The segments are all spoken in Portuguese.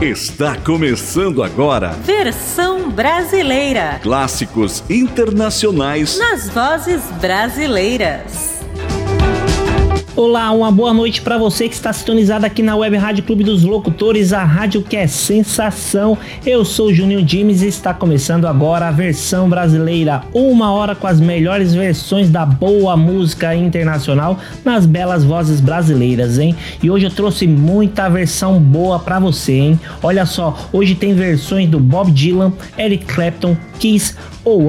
Está começando agora. Versão brasileira. Clássicos internacionais nas vozes brasileiras. Olá, uma boa noite para você que está sintonizado aqui na Web Rádio Clube dos Locutores, a rádio que é sensação. Eu sou Juninho Dimes e está começando agora a versão brasileira, uma hora com as melhores versões da boa música internacional nas belas vozes brasileiras, hein? E hoje eu trouxe muita versão boa para você, hein? Olha só, hoje tem versões do Bob Dylan, Eric Clapton, Kiss,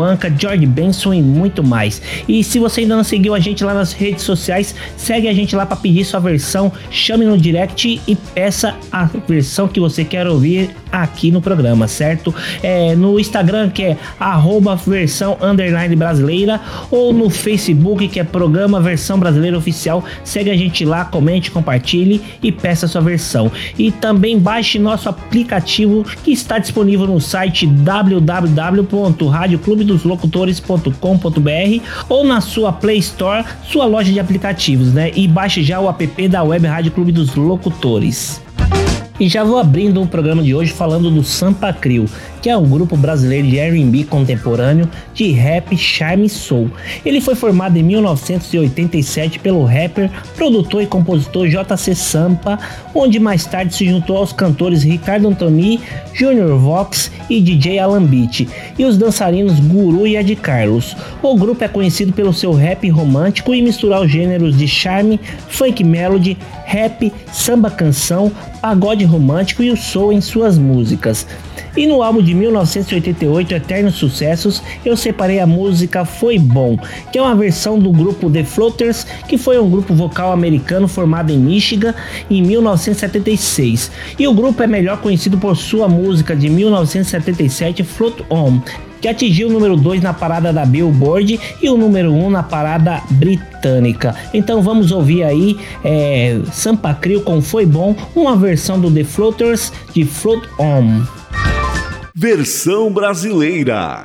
Anka, George Benson e muito mais. E se você ainda não seguiu a gente lá nas redes sociais, segue a gente lá para pedir sua versão, chame no direct e peça a versão que você quer ouvir aqui no programa, certo? É, no Instagram que é arroba versão underline brasileira ou no Facebook que é programa versão brasileira oficial. Segue a gente lá, comente, compartilhe e peça sua versão. E também baixe nosso aplicativo que está disponível no site www.radio clubedoslocutores.com.br ou na sua Play Store, sua loja de aplicativos, né? E baixe já o app da Web Rádio Clube dos Locutores. E já vou abrindo o programa de hoje falando do Sampa Crio, que é um grupo brasileiro de R&B contemporâneo de rap, charme soul. Ele foi formado em 1987 pelo rapper, produtor e compositor JC Sampa, onde mais tarde se juntou aos cantores Ricardo Antoni, Junior Vox e DJ Alan Beat, e os dançarinos Guru e Ed Carlos. O grupo é conhecido pelo seu rap romântico e misturar os gêneros de charme, funk melody, rap, samba canção, pagode romântico e o soul em suas músicas. E no álbum de 1988, Eternos Sucessos, eu separei a música Foi Bom, que é uma versão do grupo The Floaters, que foi um grupo vocal americano formado em Michigan em 1976. E o grupo é melhor conhecido por sua música de 1977, Float On, que atingiu o número 2 na parada da Billboard e o número 1 um na parada britânica. Então vamos ouvir aí é, Sampa Crio com Foi Bom, uma versão do The Floaters de Float On. Versão brasileira.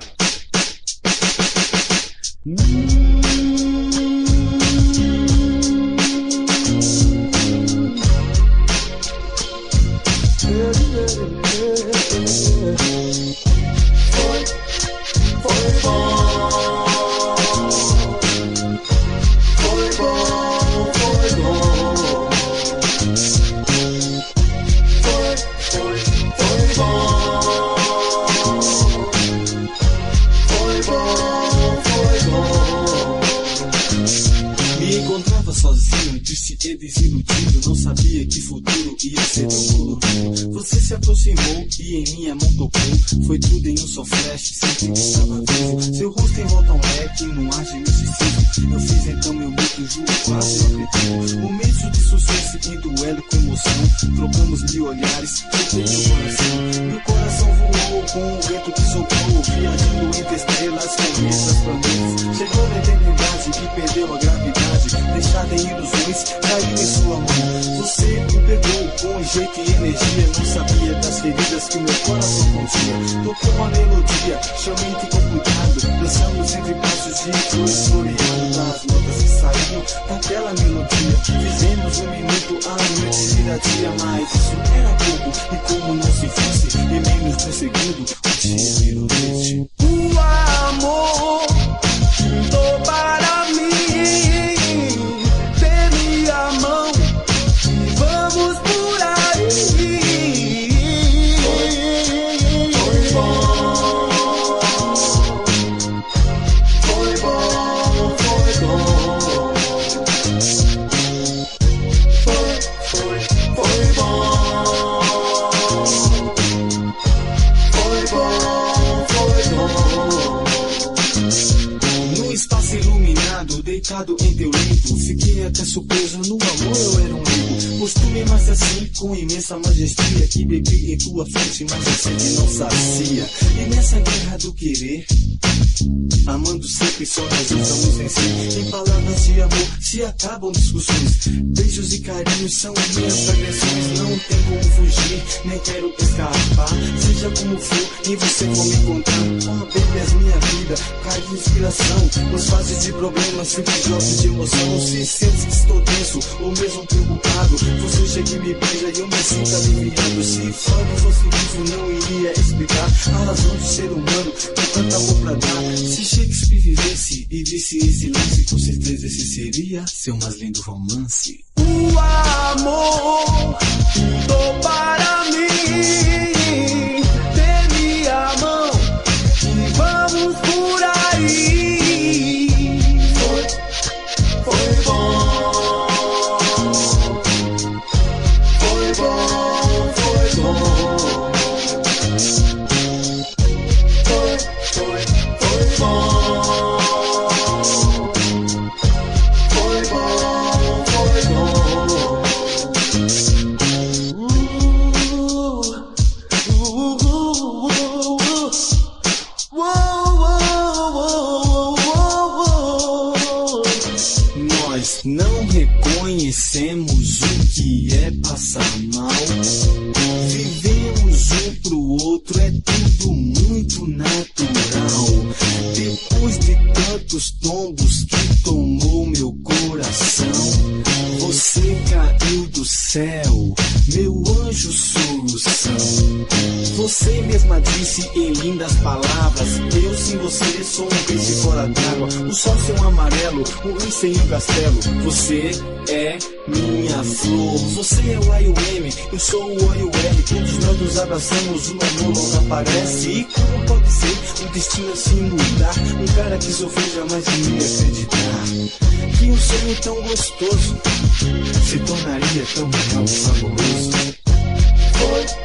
Desiludido, não sabia que futuro ia ser tão colorido. Você se aproximou e em minha mão tocou. Foi tudo em um só flash, senti que estava vivo. Seu rosto em volta a um leque, num ar de. Eu fiz então meu mito, juro, quase não acredito. Momentos de sucesso em duelo com emoção. Trocamos mil olhares, soltei meu coração. Meu coração voou com o vento que soprou. Viajando entre estrelas, essas planetas. Chegou na eternidade que perdeu a gravidade. Deixada em ilusões, caiu em sua mão. Você me pegou com jeito e energia. Não sabia das feridas que meu coração continha. Tocou uma melodia, chamei com cuidado. Dançamos entre braços de flores floreadas. As notas que saíam daquela melodia. Fizemos um minuto, a noite vira dia. Mas isso era pouco. E como não se fosse, em menos de um segundo, mas a sede não sacia. E nessa guerra do querer, amando sempre só nós estamos em. Em palavras de amor se acabam discussões. Beijos e carinhos são minhas agressões. Não tem como fugir nem quero escapar. Seja como for, em você vou me encontrar. Baby, és minha vida, cai de inspiração. Nas fases de problemas, sempre jovem de emoção. Se sentes que estou tenso ou mesmo preocupado, você chega e me beija e eu me sinto aliviado. Se fora fosse vivo, não iria explicar a razão de ser humano com tanto amor pra dar. Se Shakespeare vivesse e visse esse lance, com certeza esse seria seu mais lindo romance. O amor tô para mim. Um castelo. Você é minha flor. Você é o IUM, eu sou o OUL. Todos nós nos abraçamos, o amor logo aparece. E como pode ser um destino assim mudar? Um cara que sofreu jamais iria acreditar. Que um sonho tão gostoso se tornaria tão real e. Foi, foi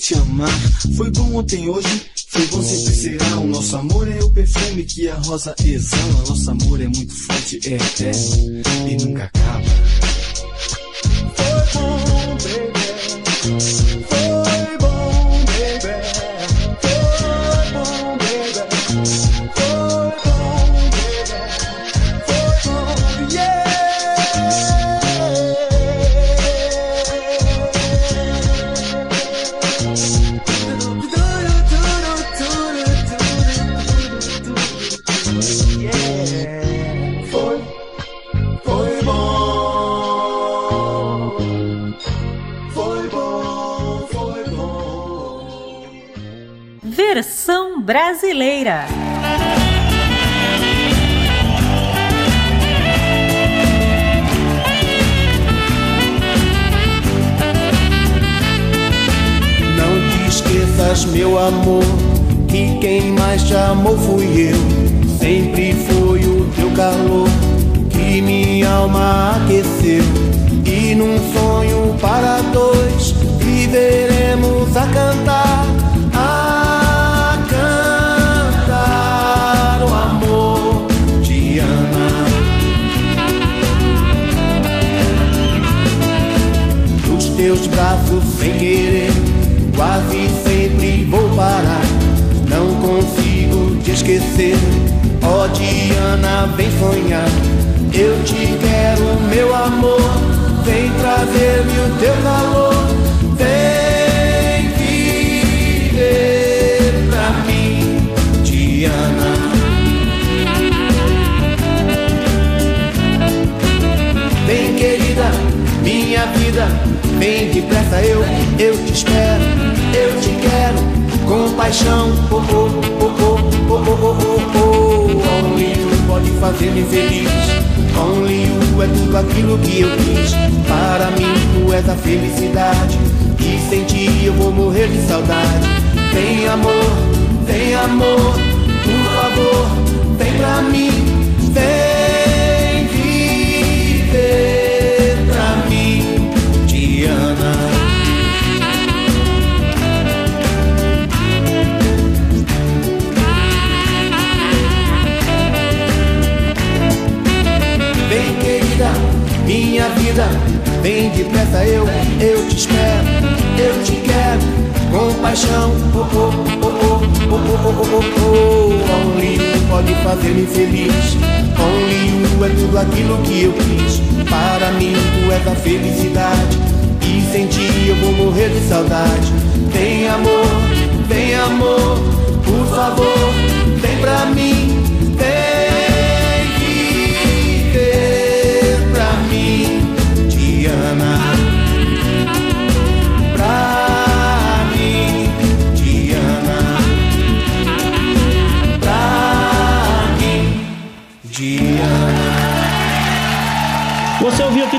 te amar. Foi bom ontem, hoje, foi bom sempre será. O nosso amor é o perfume que a rosa exala. Nosso amor é muito forte, é eterno e nunca acaba. Foi bom, baby. Brasileira. Não te esqueças, meu amor, que quem mais te amou fui eu. Sempre foi o teu calor que minha alma aqueceu. E num sonho para dois viveremos a cantar, braços sem querer, quase sempre vou parar. Não consigo te esquecer, ó Diana, vem sonhar. Eu te quero, meu amor, vem trazer-me o teu calor. Eu te espero, eu te quero, com paixão. Oh oh oh, oh, oh, oh, oh, oh, oh, oh, oh. Only you pode fazer-me feliz. Only you é tudo aquilo que eu quis. Para mim, tu és a felicidade. E sem ti eu vou morrer de saudade. Vem amor, vem amor, por favor, vem pra mim, vem. Querida, vem depressa, eu, eu te espero, eu te quero, com paixão. Oh, oh, oh, oh, oh, oh, oh, oh, oh. Only you pode fazer-me feliz. Only you é tudo aquilo que eu quis. Para mim, tu és a felicidade. E sem ti eu vou morrer de saudade. Vem amor, vem amor, por favor, vem pra mim.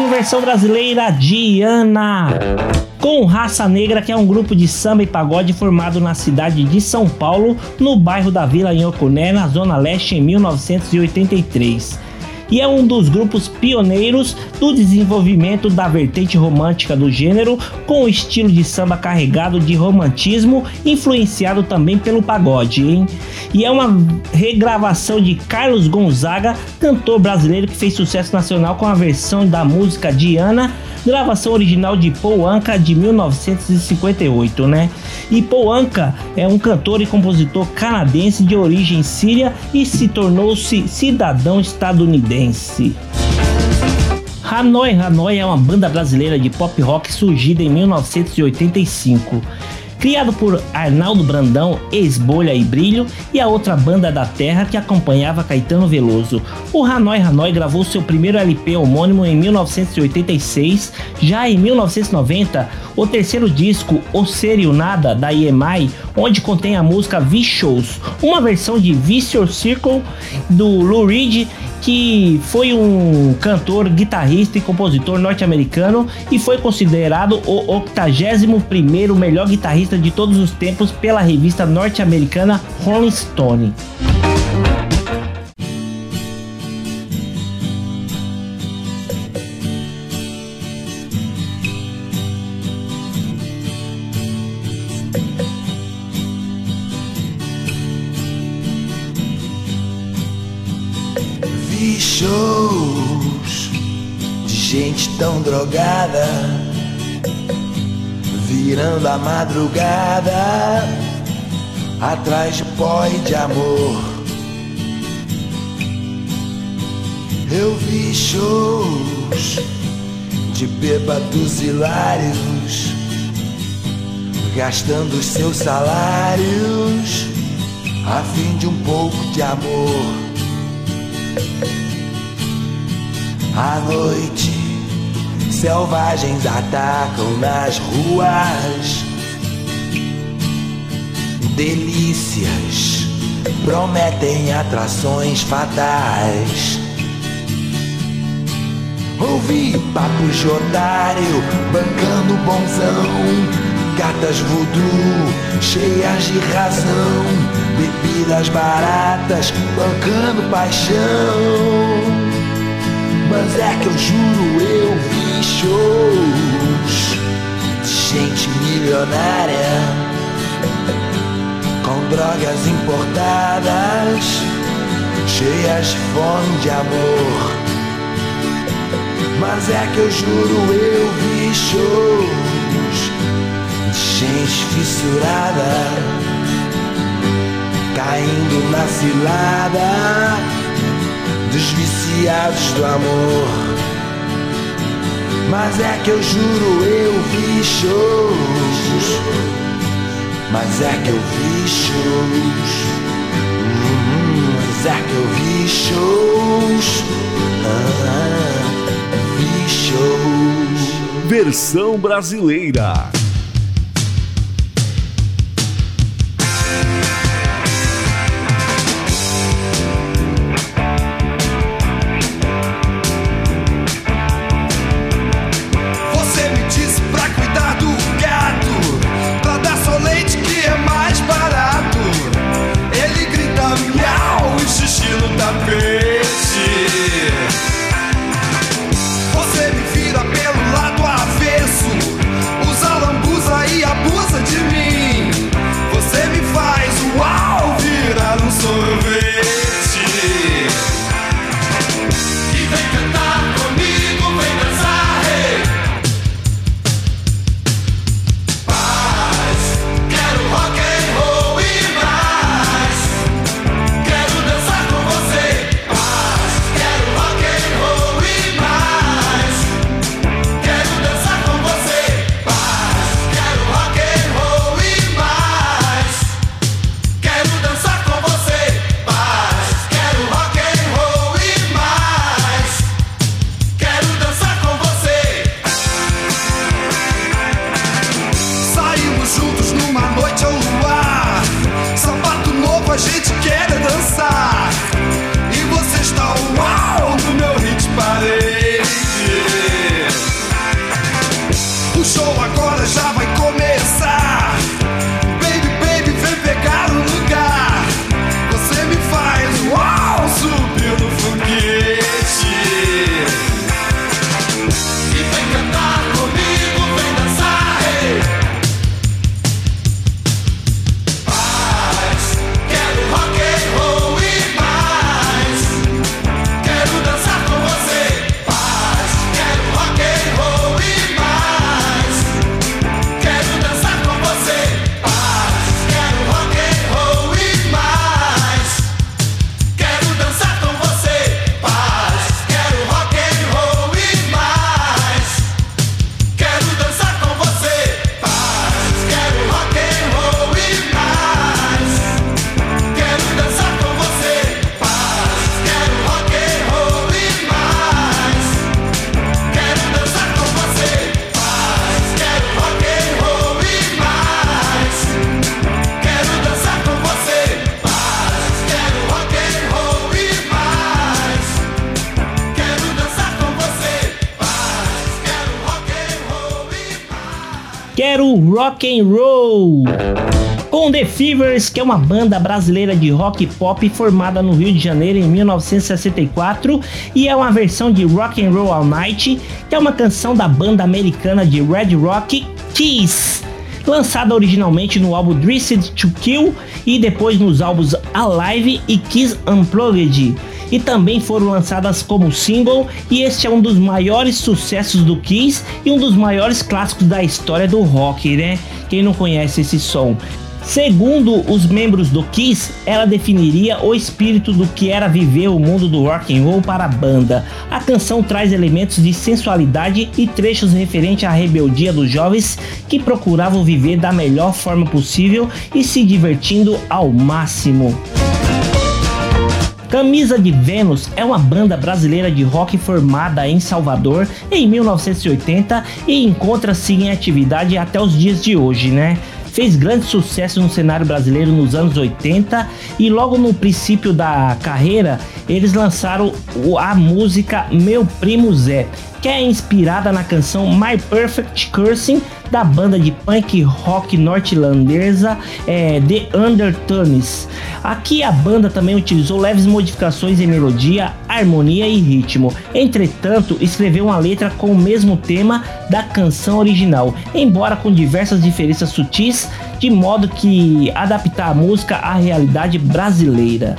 Versão brasileira Diana. Com Raça Negra, que é um grupo de samba e pagode formado na cidade de São Paulo, no bairro da Vila Inhocuné, na Zona Leste, em 1983. E é um dos grupos pioneiros do desenvolvimento da vertente romântica do gênero, com o estilo de samba carregado de romantismo, influenciado também pelo pagode, hein? E é uma regravação de Carlos Gonzaga, cantor brasileiro que fez sucesso nacional com a versão da música Diana gravação original de Paul Anka de 1958, né? E Paul Anka é um cantor e compositor canadense de origem síria e se tornou-se cidadão estadunidense. Hanoi Hanoi é uma banda brasileira de pop rock surgida em 1985 criado por Arnaldo Brandão, ex-Bolha e Brilho, e a outra banda da terra que acompanhava Caetano Veloso. O Hanoi Hanoi gravou seu primeiro LP homônimo em 1986, já em 1990, o terceiro disco, O Ser e o Nada, da EMI, onde contém a música V-Shows, uma versão de Vicious Circle do Lou Reed que foi um cantor, guitarrista e compositor norte-americano e foi considerado o 81º melhor guitarrista de todos os tempos pela revista norte-americana Rolling Stone. Shows de gente tão drogada, virando a madrugada atrás de pó e de amor. Eu vi shows de bêbados hilários, gastando os seus salários a fim de um pouco de amor. À noite, selvagens atacam nas ruas. Delícias prometem atrações fatais. Ouvi papos de otário, bancando bonzão. Gatas voodoo, cheias de razão. Bebidas baratas, bancando paixão. Mas é que eu juro, eu vi shows de gente milionária com drogas importadas, cheias de fome de amor. Mas é que eu juro, eu vi shows de gente fissurada, caindo na cilada dos viciados do amor. Mas é que eu juro, eu vi shows. Mas é que eu vi shows. Mas é que eu vi shows. Ah, vi shows. Versão brasileira. Rock and roll. Com The Fevers, que é uma banda brasileira de rock pop formada no Rio de Janeiro em 1964 e é uma versão de Rock and Roll All Night, que é uma canção da banda americana de Red Rock Kiss lançada originalmente no álbum Dressed to Kill e depois nos álbuns Alive e Kiss Unplugged. E também foram lançadas como single, e este é um dos maiores sucessos do Kiss e um dos maiores clássicos da história do rock, né? Quem não conhece esse som? Segundo os membros do Kiss, ela definiria o espírito do que era viver o mundo do rock and roll para a banda. A canção traz elementos de sensualidade e trechos referentes à rebeldia dos jovens que procuravam viver da melhor forma possível e se divertindo ao máximo. Camisa de Vênus é uma banda brasileira de rock formada em Salvador em 1980 e encontra-se em atividade até os dias de hoje, né? fez grande sucesso no cenário brasileiro nos anos 80 e logo no princípio da carreira eles lançaram a música Meu Primo Zé, que é inspirada na canção My Perfect Cursing da banda de punk rock norte-irlandesa é, The Undertones. Aqui a banda também utilizou leves modificações em melodia, harmonia e ritmo. Entretanto, escreveu uma letra com o mesmo tema da canção original, embora com diversas diferenças sutis, de modo que adaptar a música à realidade brasileira.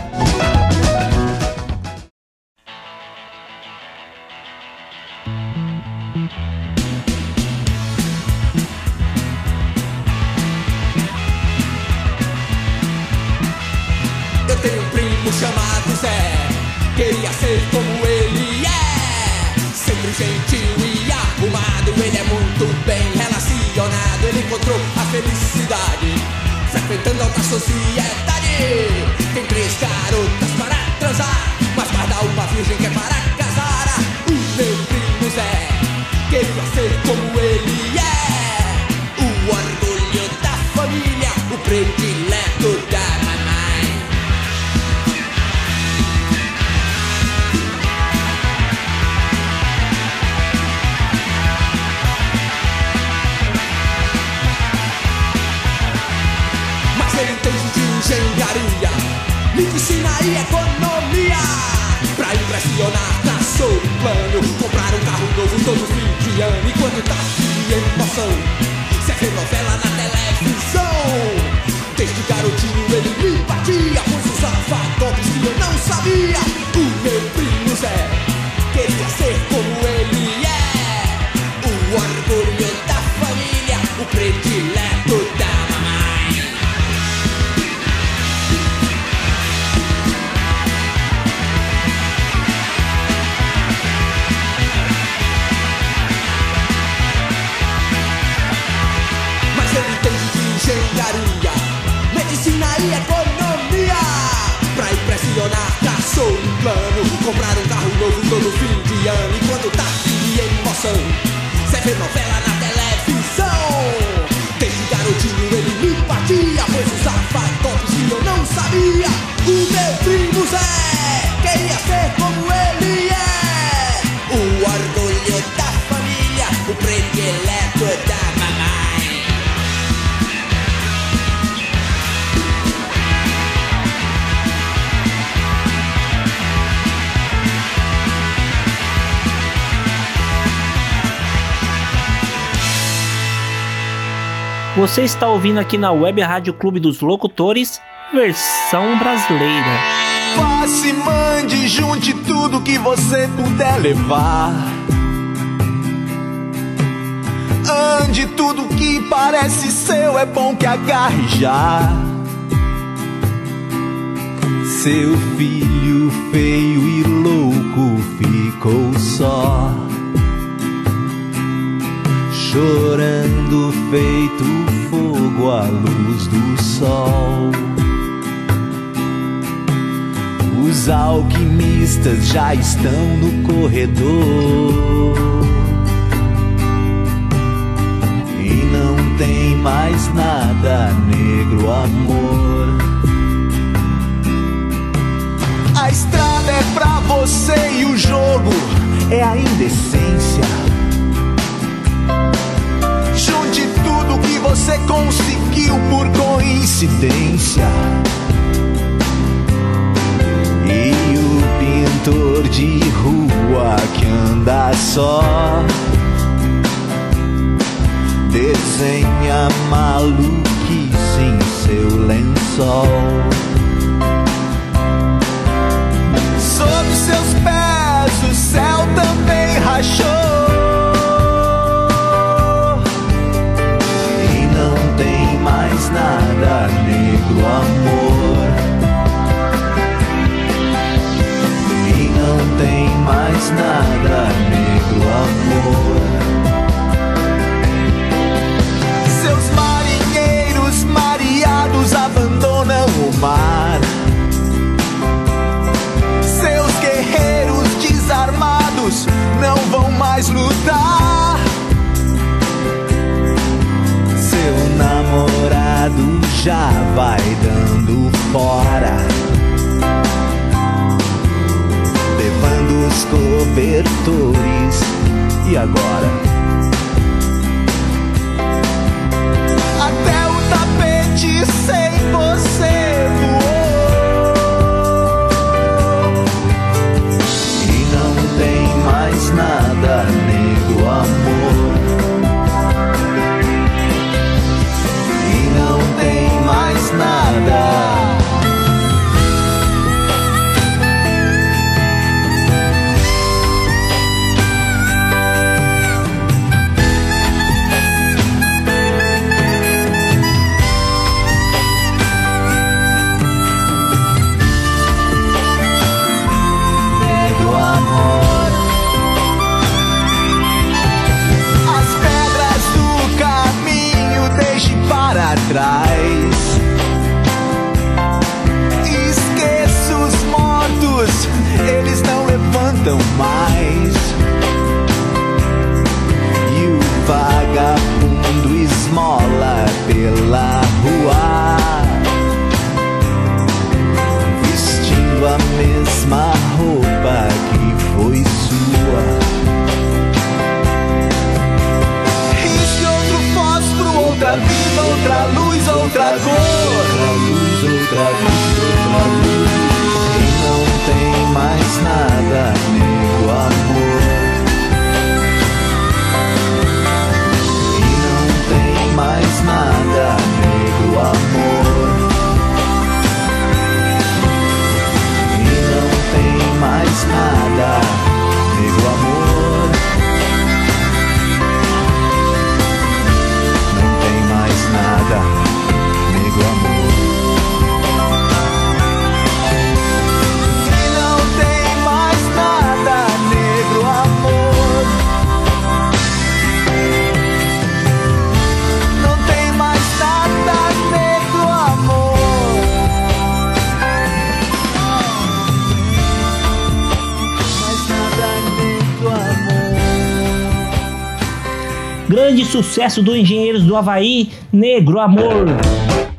Você está ouvindo aqui na Web Rádio Clube dos Locutores, versão brasileira. Passe, mande, junte tudo que você puder levar. Ande tudo que parece seu, é bom que agarre já. Seu filho feio e louco ficou só chorando feito fogo à luz do sol. Os alquimistas já estão no corredor e não tem mais nada, negro amor. A estrada é pra você e o jogo é a indecência coincidência. E o pintor de rua que anda só desenha maluquice em seu lençol. Sob seus pés o céu também rachou. Nada, negro amor. E não tem mais nada, negro amor. Seus marinheiros mareados abandonam o mar. Seus guerreiros desarmados não vão mais lutar. Seu namorado já vai dando fora. Levando os cobertores. E agora? Até o tapete sem Grande sucesso do Engenheiros do Havaí, Negro Amor.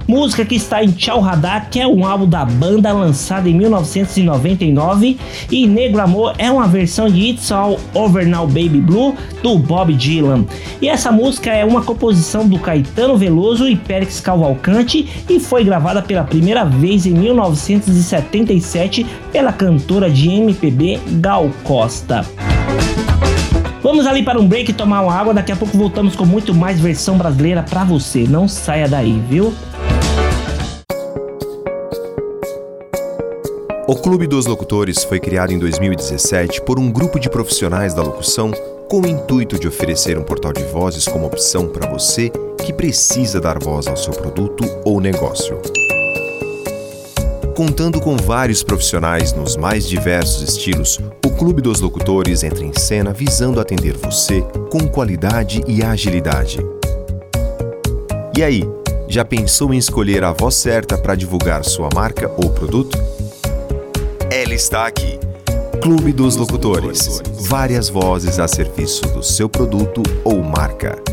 Música que está em Tchau Radar, que é um álbum da banda lançado em 1999, e Negro Amor é uma versão de It's All Over Now Baby Blue do Bob Dylan. E essa música é uma composição do Caetano Veloso e Périx Cavalcante e foi gravada pela primeira vez em 1977 pela cantora de MPB Gal Costa. Vamos ali para um break tomar uma água. Daqui a pouco voltamos com muito mais versão brasileira para você. Não saia daí, viu? O Clube dos Locutores foi criado em 2017 por um grupo de profissionais da locução com o intuito de oferecer um portal de vozes como opção para você que precisa dar voz ao seu produto ou negócio. Contando com vários profissionais nos mais diversos estilos, o Clube dos Locutores entra em cena visando atender você com qualidade e agilidade. E aí, já pensou em escolher a voz certa para divulgar sua marca ou produto? Ela está aqui. Clube dos Locutores. Várias vozes a serviço do seu produto ou marca.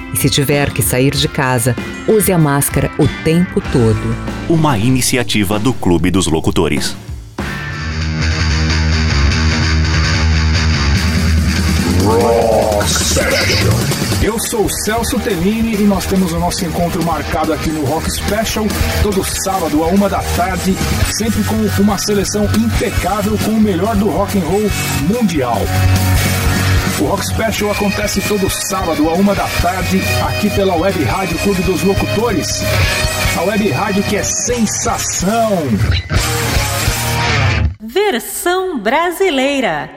e, se tiver que sair de casa, use a máscara o tempo todo. Uma iniciativa do Clube dos Locutores. Rock Special. Eu sou o Celso Tellini e nós temos o nosso encontro marcado aqui no Rock Special todo sábado a uma da tarde, sempre com uma seleção impecável com o melhor do rock and roll mundial. O Rock Special acontece todo sábado a uma da tarde aqui pela Web Rádio Clube dos Locutores, a web rádio que é sensação. Versão brasileira.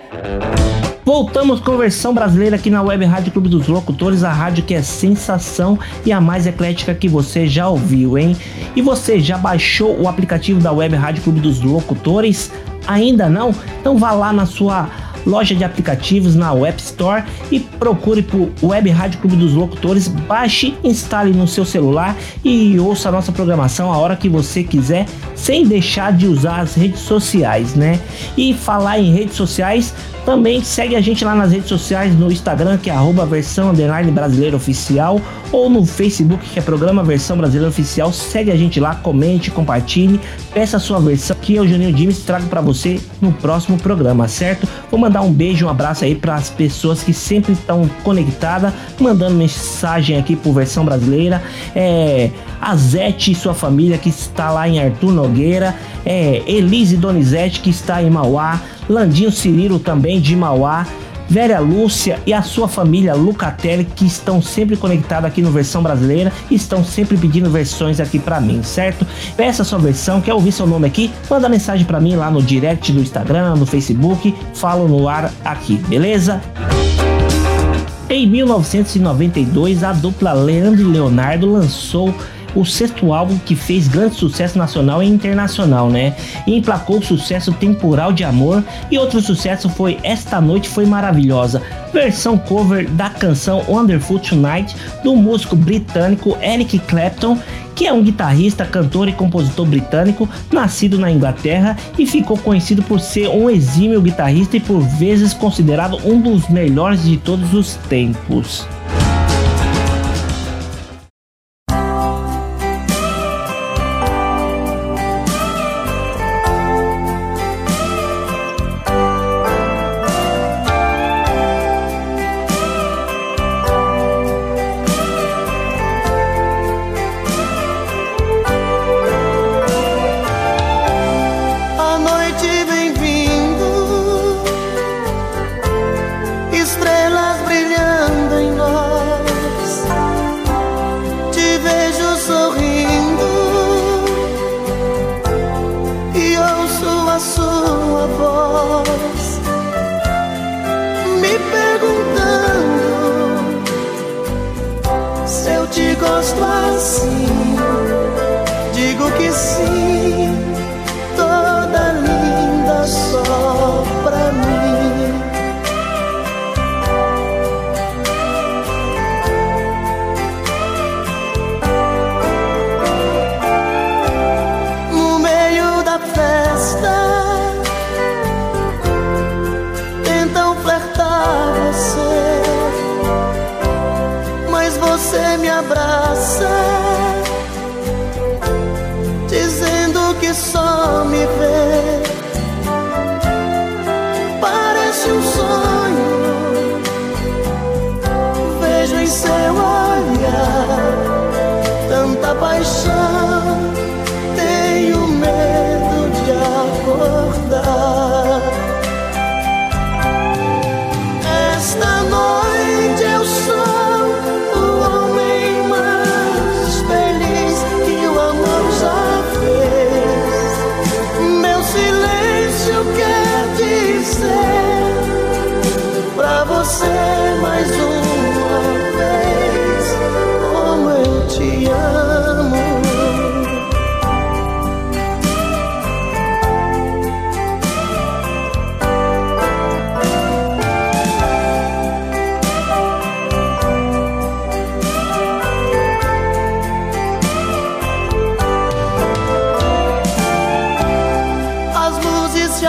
Voltamos com versão brasileira aqui na Web Rádio Clube dos Locutores, a rádio que é sensação e a mais eclética que você já ouviu, hein? E você já baixou o aplicativo da Web Rádio Clube dos Locutores? Ainda não? Então vá lá na sua loja de aplicativos na Web Store e procure por Web Rádio Clube dos Locutores, baixe, instale no seu celular e ouça a nossa programação a hora que você quiser, sem deixar de usar as redes sociais, né? E falar em redes sociais, também segue a gente lá nas redes sociais no Instagram, que é arroba versão underline brasileira oficial, ou no Facebook, que é programa versão brasileira oficial. Segue a gente lá, comente, compartilhe, peça a sua versão, que eu, Juninho Dimes, trago para você no próximo programa, certo? Vou mandar um beijo, um abraço aí para as pessoas que sempre estão conectadas, mandando mensagem aqui por versão brasileira. É, a Zete e sua família que está lá em Arthur Nogueira, é, Elise Donizete que está em Mauá, Landinho Cirilo também de Mauá, Vera Lúcia e a sua família Lucatelli que estão sempre conectados aqui no versão brasileira e estão sempre pedindo versões aqui para mim, certo? Peça sua versão, quer ouvir seu nome aqui? Manda mensagem para mim lá no direct do Instagram, no Facebook, falo no ar aqui, beleza? Em 1992, a dupla Leandro e Leonardo lançou o sexto álbum que fez grande sucesso nacional e internacional, né? E emplacou o sucesso Temporal de Amor e outro sucesso foi Esta Noite Foi Maravilhosa, versão cover da canção Wonderful Tonight do músico britânico Eric Clapton, que é um guitarrista, cantor e compositor britânico, nascido na Inglaterra e ficou conhecido por ser um exímio guitarrista e por vezes considerado um dos melhores de todos os tempos.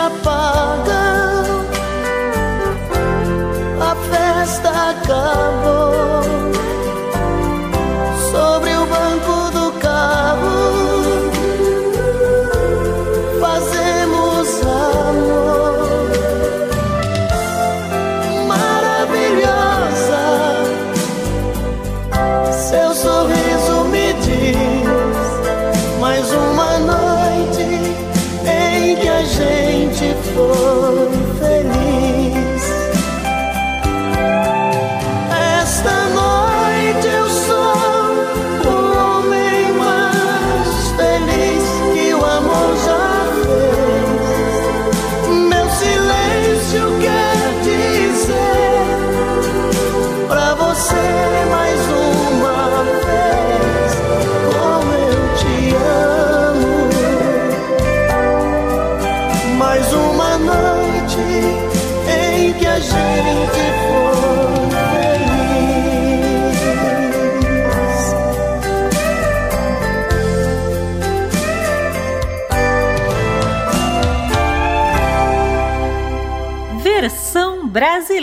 apagam, a festa acabou.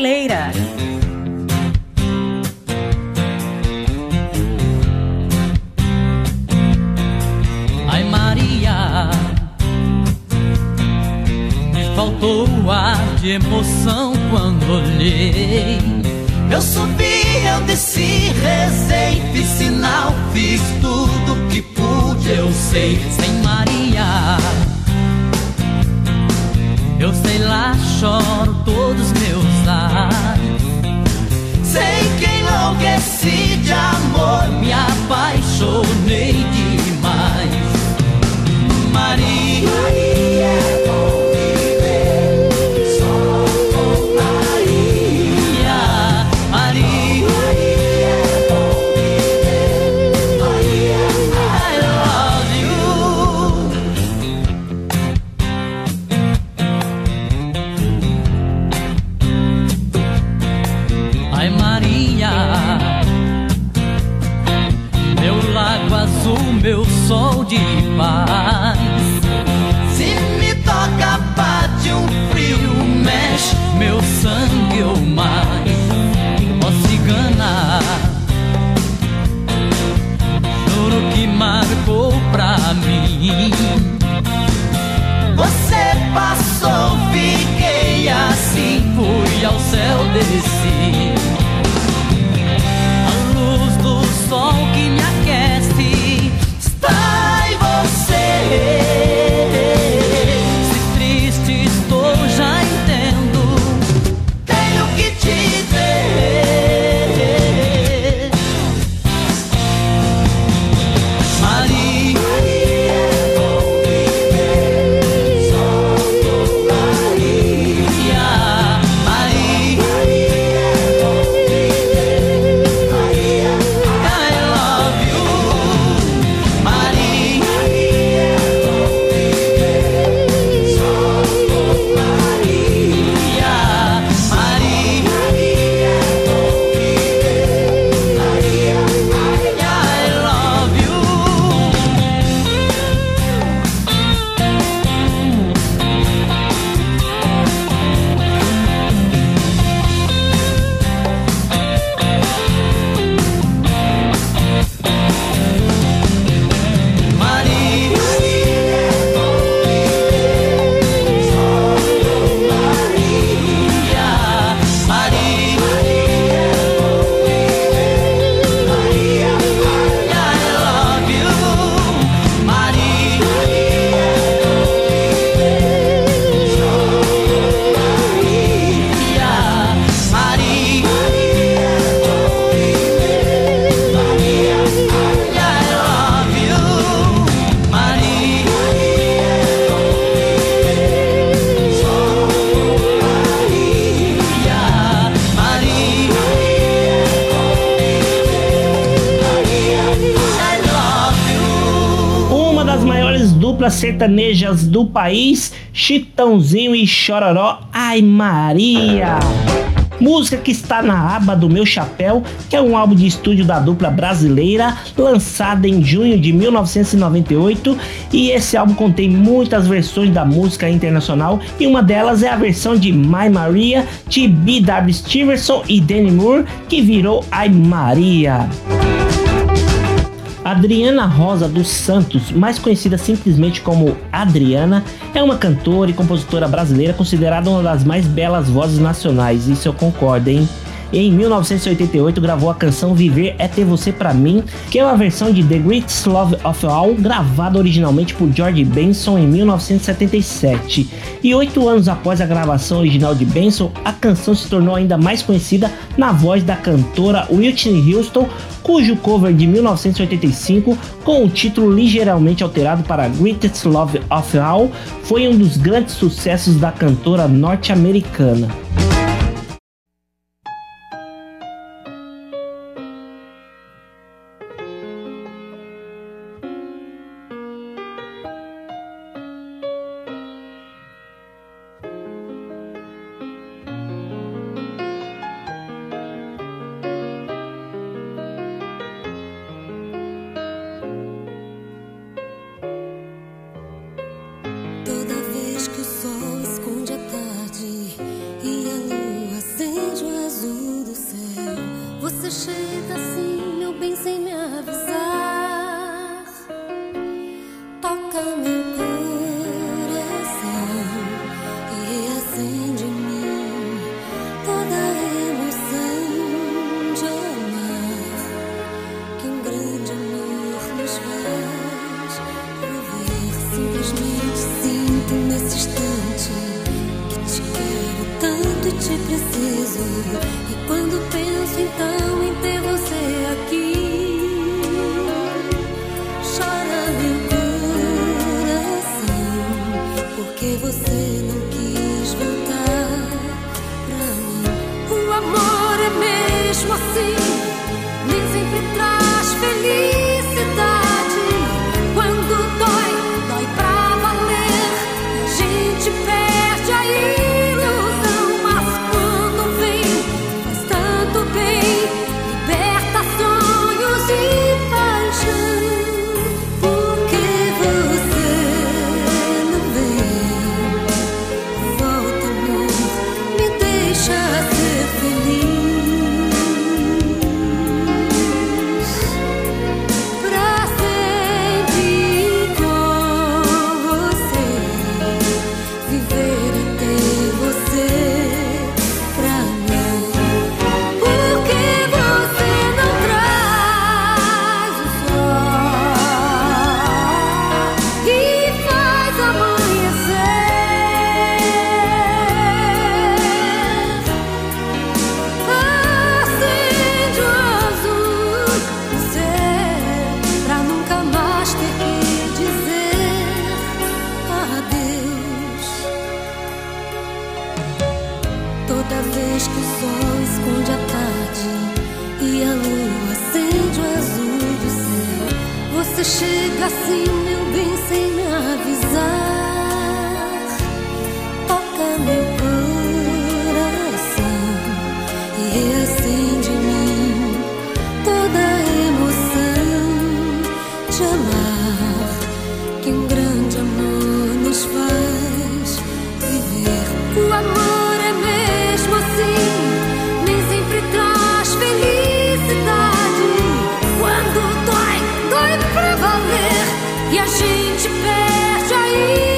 Brasileira. Ai Maria, me faltou ar de emoção quando olhei. Eu subi, eu desci, rezei, fiz sinal, fiz tudo que pude, eu sei. Choro todos meus ares. Sei que enlouqueci de amor, me apaixonei sertanejas do país, Chitãozinho e Chororó, Ai Maria. Música que está na aba do Meu Chapéu, que é um álbum de estúdio da dupla brasileira, lançado em junho de 1998, e esse álbum contém muitas versões da música internacional, e uma delas é a versão de My Maria de B.W. Stevenson e Danny Moore, que virou Ai Maria. Adriana Rosa dos Santos, mais conhecida simplesmente como Adriana, é uma cantora e compositora brasileira considerada uma das mais belas vozes nacionais, isso eu concordo, hein? Em 1988 gravou a canção Viver é Ter Você Pra Mim, que é uma versão de The Greatest Love of All, gravada originalmente por George Benson em 1977. E oito anos após a gravação original de Benson, a canção se tornou ainda mais conhecida na voz da cantora Whitney Houston, cujo cover de 1985, com o título ligeiramente alterado para Greatest Love of All, foi um dos grandes sucessos da cantora norte-americana. Gente perde a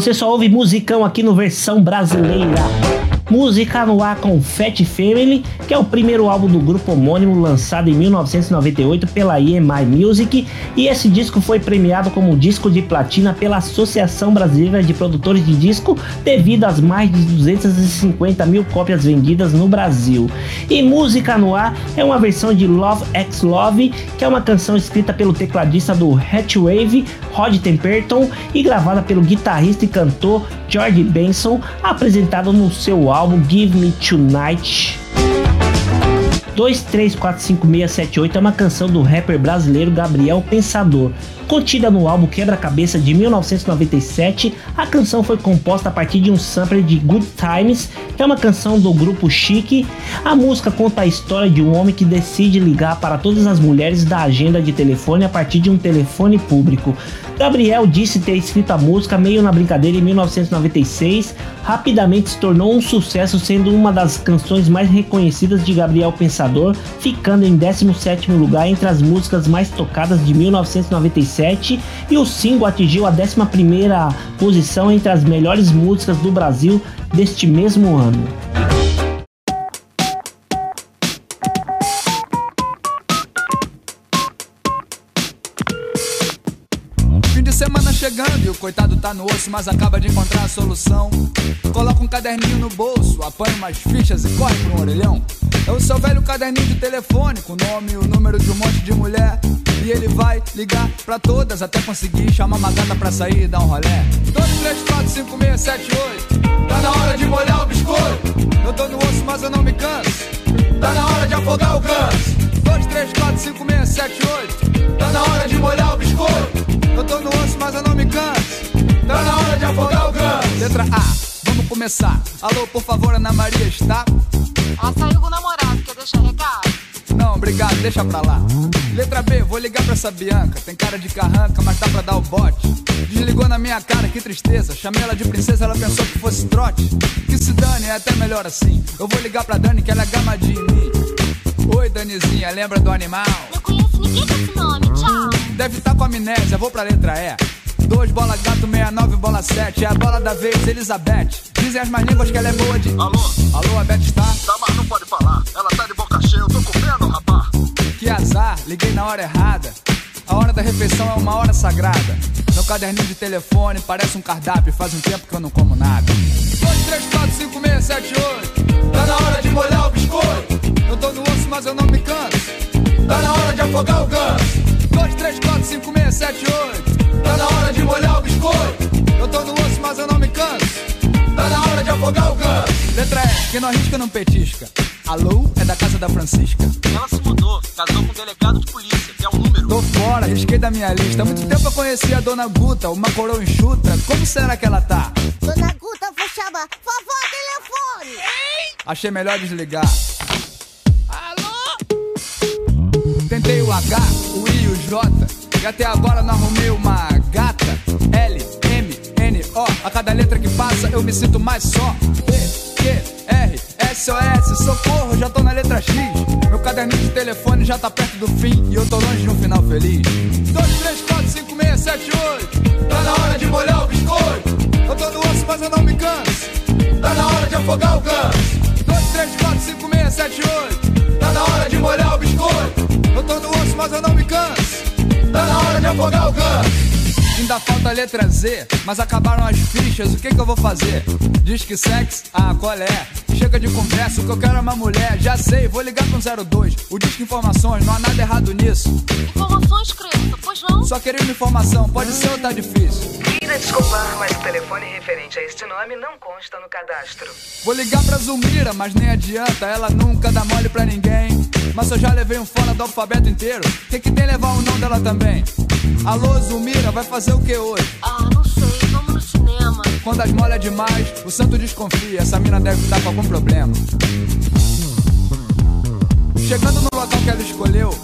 Você só ouve musicão aqui no versão brasileira. Música no ar com Fat Family, que é o primeiro álbum do grupo homônimo lançado em 1998 pela EMI Music, e esse disco foi premiado como disco de platina pela Associação Brasileira de Produtores de Disco, devido às mais de 250 mil cópias vendidas no Brasil. E Música no ar é uma versão de Love X Love, que é uma canção escrita pelo tecladista do Hatchwave, Rod Temperton, e gravada pelo guitarrista e cantor George Benson, apresentado no seu álbum Give Me Tonight. 2345678 é uma canção do rapper brasileiro Gabriel Pensador. Contida no álbum Quebra-Cabeça de 1997, a canção foi composta a partir de um sampler de Good Times, que é uma canção do grupo Chique. A música conta a história de um homem que decide ligar para todas as mulheres da agenda de telefone a partir de um telefone público. Gabriel disse ter escrito a música meio na brincadeira em 1996, rapidamente se tornou um sucesso, sendo uma das canções mais reconhecidas de Gabriel Pensador, ficando em 17º lugar entre as músicas mais tocadas de 1997 e o single atingiu a 11ª posição entre as melhores músicas do Brasil deste mesmo ano. O coitado tá no osso, mas acaba de encontrar a solução. Coloca um caderninho no bolso, apanha umas fichas e corre um orelhão. É o seu velho caderninho de telefone, com o nome e o número de um monte de mulher. E ele vai ligar pra todas até conseguir chamar uma gata pra sair e dar um rolé. 2, 3, 4, 5, 6, 7, 8. Tá na hora de molhar o biscoito. Eu tô no osso, mas eu não me canso. Tá na hora de afogar o ganso. 2, 3, 4, 5, 6, 7, 8. Tá na hora de molhar o biscoito. Eu tô no osso, mas eu não me canso. Tá na hora de afogar o ganso. Letra A, vamos começar. Alô, por favor, Ana Maria está? Ela saiu com o namorado, quer deixar recado? Não, obrigado, deixa pra lá. Letra B, vou ligar pra essa Bianca. Tem cara de carranca, mas dá pra dar o bote. Desligou na minha cara, que tristeza. Chamei ela de princesa, ela pensou que fosse trote. Que se dane, é até melhor assim. Eu vou ligar pra Dani, que ela é gamadinha em mim. Oi, Danizinha, lembra do animal? Não conheço ninguém com esse nome, tchau. Deve estar com amnésia, vou pra letra E. 2 bola gato, 69 bola 7. É a bola da vez, Elizabeth. Dizem as más línguas que ela é boa de. Alô? Alô, a Beth está? Tá, mas não pode falar. Ela tá de boca cheia, eu tô comendo, rapá. Que azar, liguei na hora errada. A hora da refeição é uma hora sagrada. Meu caderninho de telefone parece um cardápio. Faz um tempo que eu não como nada. 2, 3, 4, 5, 6, 7, 8. Tá na hora de molhar o biscoito. Eu tô no osso, mas eu não me canso. Tá na hora de afogar o ganso. 2, 3, 4, 5, 6, 7, 8. Tá na hora de molhar o biscoito. Eu tô no osso, mas eu não me canso. Tá na hora de afogar o ganso. Letra E, quem não arrisca não petisca. Alô, é da casa da Francisca. Ela se mudou, casou com um delegado de polícia, que é um número. Tô fora, risquei da minha lista. Há muito tempo eu conheci a dona Guta, uma coroa enxuta. Como será que ela tá? Dona Guta, vou chamar. Vovó, telefone. Achei melhor desligar. Tentei o H, o I o J. E até agora não arrumei uma gata. L, M, N, O. A cada letra que passa eu me sinto mais só. P, Q, R, S, O, S. Socorro, já tô na letra X. Meu caderninho de telefone já tá perto do fim. E eu tô longe de um final feliz. 2, 3, 4, 5, 6, 7, 8. Tá na hora de molhar o biscoito. Eu tô no osso, mas eu não me canso. Tá na hora de afogar o ganso. 2, 3, 4, 5, 6, 7, 8. Tá na hora de molhar o biscoito. Eu tô no osso, mas eu não me canso. Afogar o ganso. Ainda falta a letra Z, mas acabaram as fichas, o que que eu vou fazer? Diz que sexo, ah, qual é? Chega de conversa, o que eu quero é uma mulher. Já sei, vou ligar pro 02. O Disque Informações, não há nada errado nisso. Informações, criança, pois não? Só queria uma informação, pode ser ou tá difícil? Queira desculpar, mas o telefone referente a este nome não consta no cadastro. Vou ligar pra Zulmira, mas nem adianta, ela nunca dá mole pra ninguém. Mas eu já levei um fora do alfabeto inteiro, que que tem levar o nome dela também? Alô, Zulmira, vai fazer o que hoje? Ah, não sei, vamos no cinema. Quando as molha demais, o santo desconfia, essa mina deve estar com algum problema. Chegando no local que ela escolheu,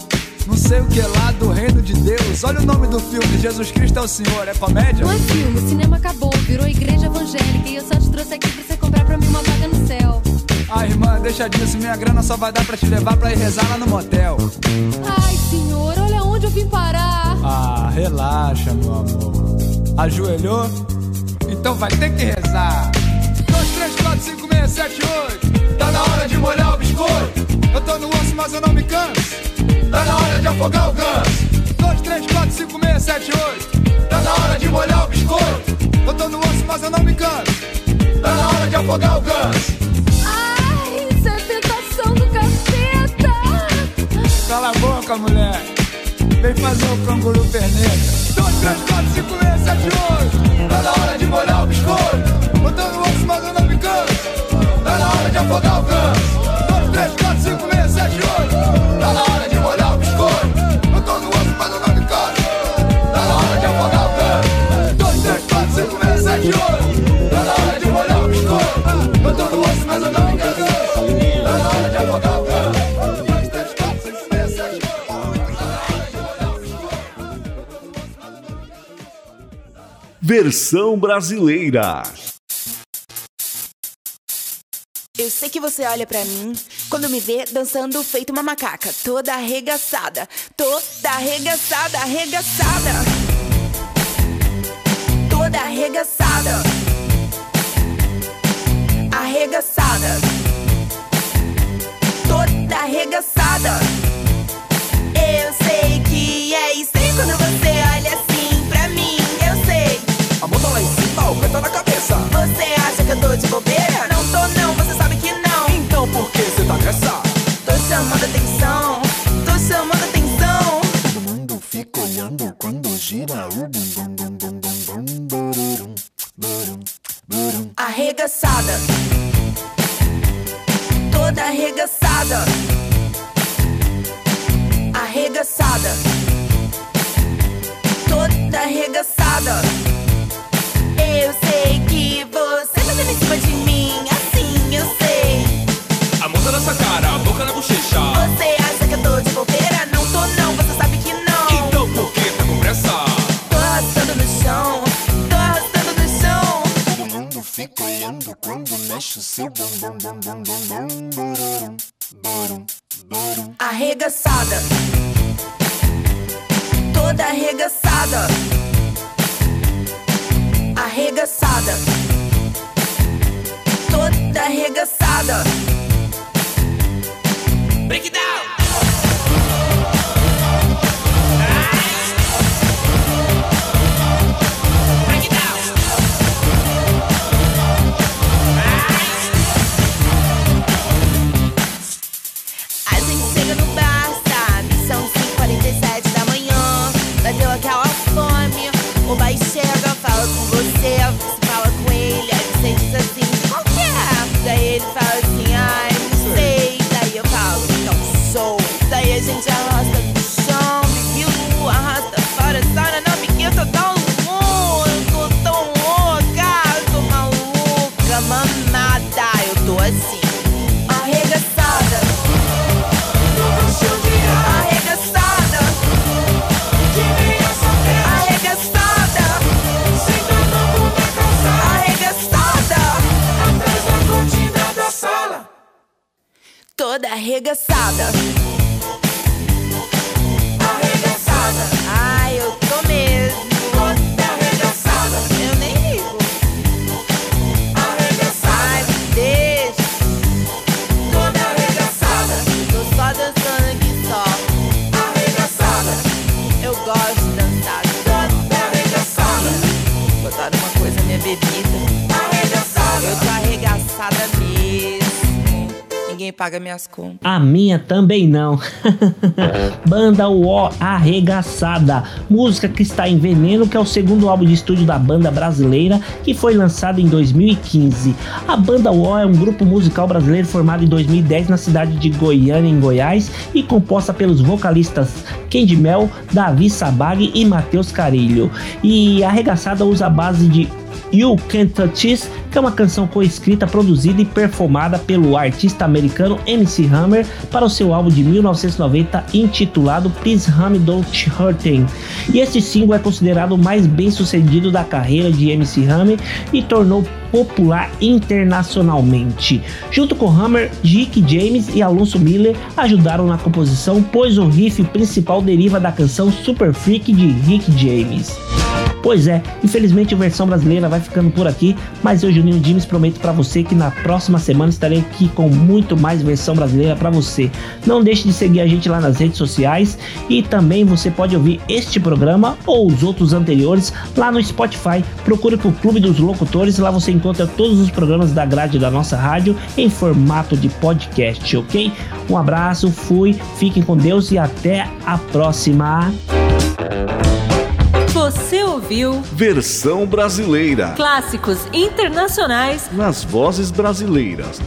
não sei o que lá do reino de Deus. Olha o nome do filme, Jesus Cristo é o Senhor, é comédia? Não é filme, o cinema acabou, virou igreja evangélica e eu só te trouxe aqui pra você comprar pra mim uma vaga no céu. Ah, irmã, deixa disso, minha grana só vai dar pra te levar pra ir rezar lá no motel. Ai, senhor, olha onde eu vim parar. Ah, relaxa, meu amor. Ajoelhou? Então vai ter que rezar. 2, 3, 4, 5, 6, 7, 8. Tá na hora de molhar o biscoito. Eu tô no osso, mas eu não me canso. Tá na hora de afogar o ganso. 2, 3, 4, 5, 6, 7, 8. Tá na hora de molhar o biscoito. Eu tô no osso, mas eu não me canso. Tá na hora de afogar o ganso. Ai, isso é tentação do caceta! Cala a boca, mulher. Vem fazer o canguru perneta. 2, 3, 4, 5, 6, 7, 8. Tá na hora de molhar o biscoito. Botando o osso, não me canso. Tá na hora de afogar o ganso. 2, 3, 4, 5, 6, 7, 8. Versão brasileira. Eu sei que você olha pra mim quando me vê dançando feito uma macaca, toda arregaçada, toda arregaçada, arregaçada. Toda arregaçada. Arregaçada. Toda arregaçada. Eu sei que cabeça. Você acha que eu tô de bobeira? Não tô não, você sabe que não. Então por que você tá nessa? Tô chamando atenção, tô chamando atenção. Todo mundo fica olhando quando gira o bum bum bum bum bum bum bururum, burum, burum. Arregaçada. Toda arregaçada. Arregaçada. Toda arregaçada. Paga minhas contas. A minha também não. banda UO Arregaçada, música que está em Veneno, que é o segundo álbum de estúdio da banda brasileira, que foi lançado em 2015. A banda UO é um grupo musical brasileiro formado em 2010 na cidade de Goiânia, em Goiás, e composta pelos vocalistas Candy Mel, Davi Sabag e Matheus Carilho. E Arregaçada usa a base de You Can't Touch This, que é uma canção coescrita, produzida e performada pelo artista americano MC Hammer para o seu álbum de 1990 intitulado Please Hum Don't Hurting. E esse single é considerado o mais bem sucedido da carreira de MC Hammer e tornou popular internacionalmente. Junto com Hammer, Rick James e Alonso Miller ajudaram na composição, pois o riff principal deriva da canção Super Freak de Rick James. Pois é, infelizmente a versão brasileira vai ficando por aqui, mas eu, Juninho Dimes, prometo para você que na próxima semana estarei aqui com muito mais versão brasileira para você. Não deixe de seguir a gente lá nas redes sociais e também você pode ouvir este programa ou os outros anteriores lá no Spotify. Procure por Clube dos Locutores, lá você encontra todos os programas da grade da nossa rádio em formato de podcast, ok? Um abraço, fui, fiquem com Deus e até a próxima. Você ouviu Versão brasileira. clássicos internacionais Nas vozes brasileiras.